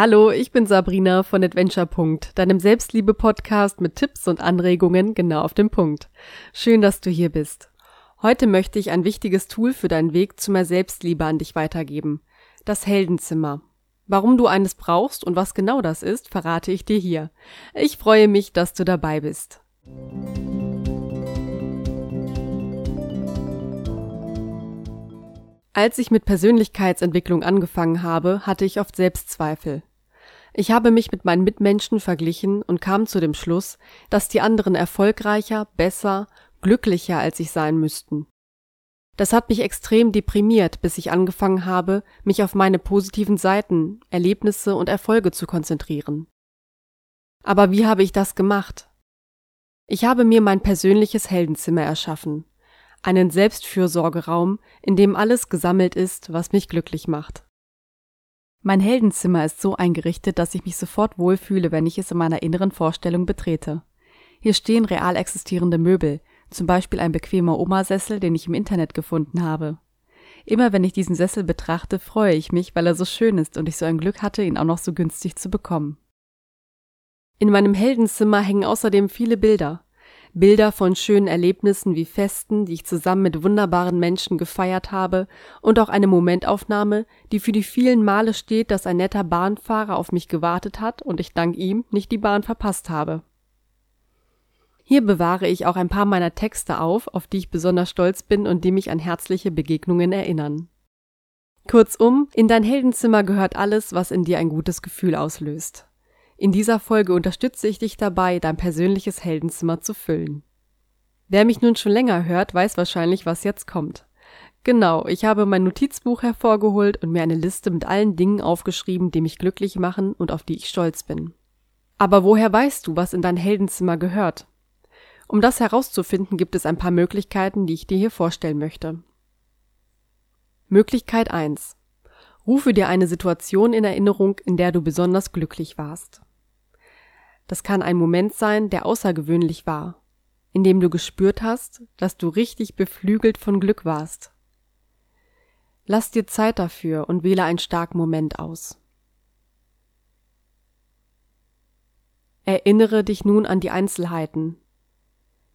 Hallo, ich bin Sabrina von Adventure. deinem Selbstliebe-Podcast mit Tipps und Anregungen genau auf den Punkt. Schön, dass du hier bist. Heute möchte ich ein wichtiges Tool für deinen Weg zu mehr Selbstliebe an dich weitergeben. Das Heldenzimmer. Warum du eines brauchst und was genau das ist, verrate ich dir hier. Ich freue mich, dass du dabei bist. Als ich mit Persönlichkeitsentwicklung angefangen habe, hatte ich oft Selbstzweifel. Ich habe mich mit meinen Mitmenschen verglichen und kam zu dem Schluss, dass die anderen erfolgreicher, besser, glücklicher als ich sein müssten. Das hat mich extrem deprimiert, bis ich angefangen habe, mich auf meine positiven Seiten, Erlebnisse und Erfolge zu konzentrieren. Aber wie habe ich das gemacht? Ich habe mir mein persönliches Heldenzimmer erschaffen einen Selbstfürsorgeraum, in dem alles gesammelt ist, was mich glücklich macht. Mein Heldenzimmer ist so eingerichtet, dass ich mich sofort wohlfühle, wenn ich es in meiner inneren Vorstellung betrete. Hier stehen real existierende Möbel, zum Beispiel ein bequemer Omasessel, den ich im Internet gefunden habe. Immer wenn ich diesen Sessel betrachte, freue ich mich, weil er so schön ist und ich so ein Glück hatte, ihn auch noch so günstig zu bekommen. In meinem Heldenzimmer hängen außerdem viele Bilder. Bilder von schönen Erlebnissen wie Festen, die ich zusammen mit wunderbaren Menschen gefeiert habe, und auch eine Momentaufnahme, die für die vielen Male steht, dass ein netter Bahnfahrer auf mich gewartet hat und ich dank ihm nicht die Bahn verpasst habe. Hier bewahre ich auch ein paar meiner Texte auf, auf die ich besonders stolz bin und die mich an herzliche Begegnungen erinnern. Kurzum, in dein Heldenzimmer gehört alles, was in dir ein gutes Gefühl auslöst. In dieser Folge unterstütze ich dich dabei, dein persönliches Heldenzimmer zu füllen. Wer mich nun schon länger hört, weiß wahrscheinlich, was jetzt kommt. Genau, ich habe mein Notizbuch hervorgeholt und mir eine Liste mit allen Dingen aufgeschrieben, die mich glücklich machen und auf die ich stolz bin. Aber woher weißt du, was in dein Heldenzimmer gehört? Um das herauszufinden, gibt es ein paar Möglichkeiten, die ich dir hier vorstellen möchte. Möglichkeit 1. Rufe dir eine Situation in Erinnerung, in der du besonders glücklich warst. Das kann ein Moment sein, der außergewöhnlich war, in dem du gespürt hast, dass du richtig beflügelt von Glück warst. Lass dir Zeit dafür und wähle einen starken Moment aus. Erinnere dich nun an die Einzelheiten.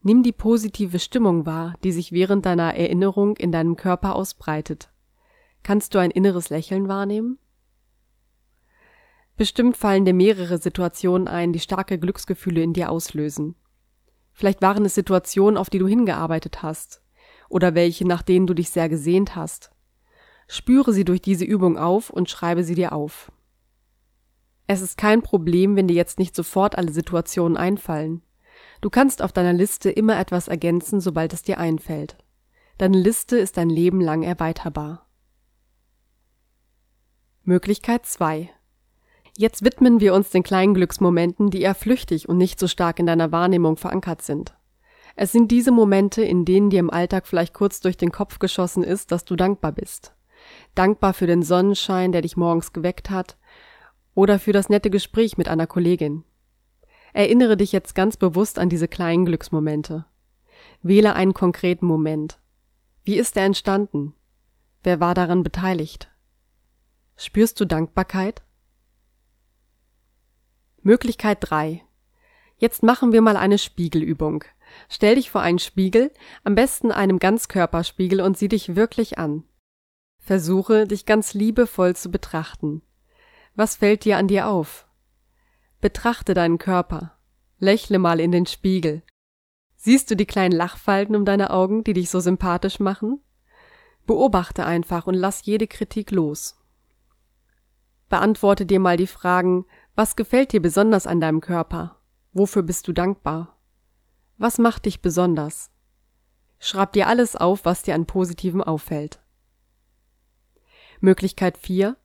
Nimm die positive Stimmung wahr, die sich während deiner Erinnerung in deinem Körper ausbreitet. Kannst du ein inneres Lächeln wahrnehmen? Bestimmt fallen dir mehrere Situationen ein, die starke Glücksgefühle in dir auslösen. Vielleicht waren es Situationen, auf die du hingearbeitet hast, oder welche, nach denen du dich sehr gesehnt hast. Spüre sie durch diese Übung auf und schreibe sie dir auf. Es ist kein Problem, wenn dir jetzt nicht sofort alle Situationen einfallen. Du kannst auf deiner Liste immer etwas ergänzen, sobald es dir einfällt. Deine Liste ist dein Leben lang erweiterbar. Möglichkeit 2. Jetzt widmen wir uns den kleinen Glücksmomenten, die eher flüchtig und nicht so stark in deiner Wahrnehmung verankert sind. Es sind diese Momente, in denen dir im Alltag vielleicht kurz durch den Kopf geschossen ist, dass du dankbar bist. Dankbar für den Sonnenschein, der dich morgens geweckt hat, oder für das nette Gespräch mit einer Kollegin. Erinnere dich jetzt ganz bewusst an diese kleinen Glücksmomente. Wähle einen konkreten Moment. Wie ist er entstanden? Wer war daran beteiligt? Spürst du Dankbarkeit? Möglichkeit 3. Jetzt machen wir mal eine Spiegelübung. Stell dich vor einen Spiegel, am besten einem Ganzkörperspiegel und sieh dich wirklich an. Versuche, dich ganz liebevoll zu betrachten. Was fällt dir an dir auf? Betrachte deinen Körper. Lächle mal in den Spiegel. Siehst du die kleinen Lachfalten um deine Augen, die dich so sympathisch machen? Beobachte einfach und lass jede Kritik los. Beantworte dir mal die Fragen, was gefällt dir besonders an deinem Körper? Wofür bist du dankbar? Was macht dich besonders? Schreib dir alles auf, was dir an Positivem auffällt. Möglichkeit 4.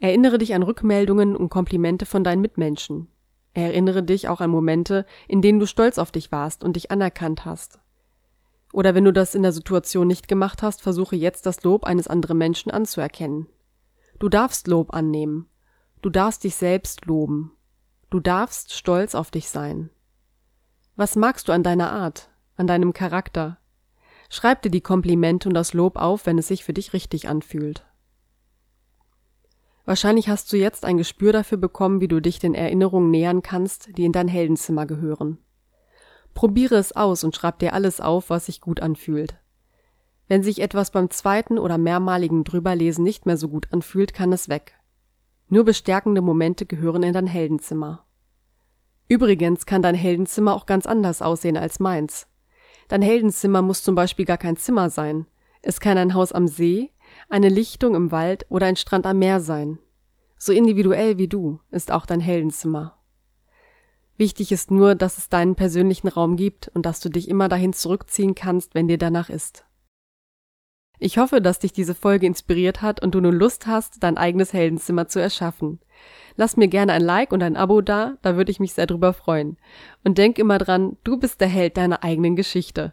Erinnere dich an Rückmeldungen und Komplimente von deinen Mitmenschen. Erinnere dich auch an Momente, in denen du stolz auf dich warst und dich anerkannt hast. Oder wenn du das in der Situation nicht gemacht hast, versuche jetzt das Lob eines anderen Menschen anzuerkennen. Du darfst Lob annehmen. Du darfst dich selbst loben. Du darfst stolz auf dich sein. Was magst du an deiner Art, an deinem Charakter? Schreib dir die Komplimente und das Lob auf, wenn es sich für dich richtig anfühlt. Wahrscheinlich hast du jetzt ein Gespür dafür bekommen, wie du dich den Erinnerungen nähern kannst, die in dein Heldenzimmer gehören. Probiere es aus und schreib dir alles auf, was sich gut anfühlt. Wenn sich etwas beim zweiten oder mehrmaligen Drüberlesen nicht mehr so gut anfühlt, kann es weg. Nur bestärkende Momente gehören in dein Heldenzimmer. Übrigens kann dein Heldenzimmer auch ganz anders aussehen als meins. Dein Heldenzimmer muss zum Beispiel gar kein Zimmer sein. Es kann ein Haus am See, eine Lichtung im Wald oder ein Strand am Meer sein. So individuell wie du ist auch dein Heldenzimmer. Wichtig ist nur, dass es deinen persönlichen Raum gibt und dass du dich immer dahin zurückziehen kannst, wenn dir danach ist. Ich hoffe, dass dich diese Folge inspiriert hat und du nun Lust hast, dein eigenes Heldenzimmer zu erschaffen. Lass mir gerne ein Like und ein Abo da, da würde ich mich sehr drüber freuen. Und denk immer dran, du bist der Held deiner eigenen Geschichte.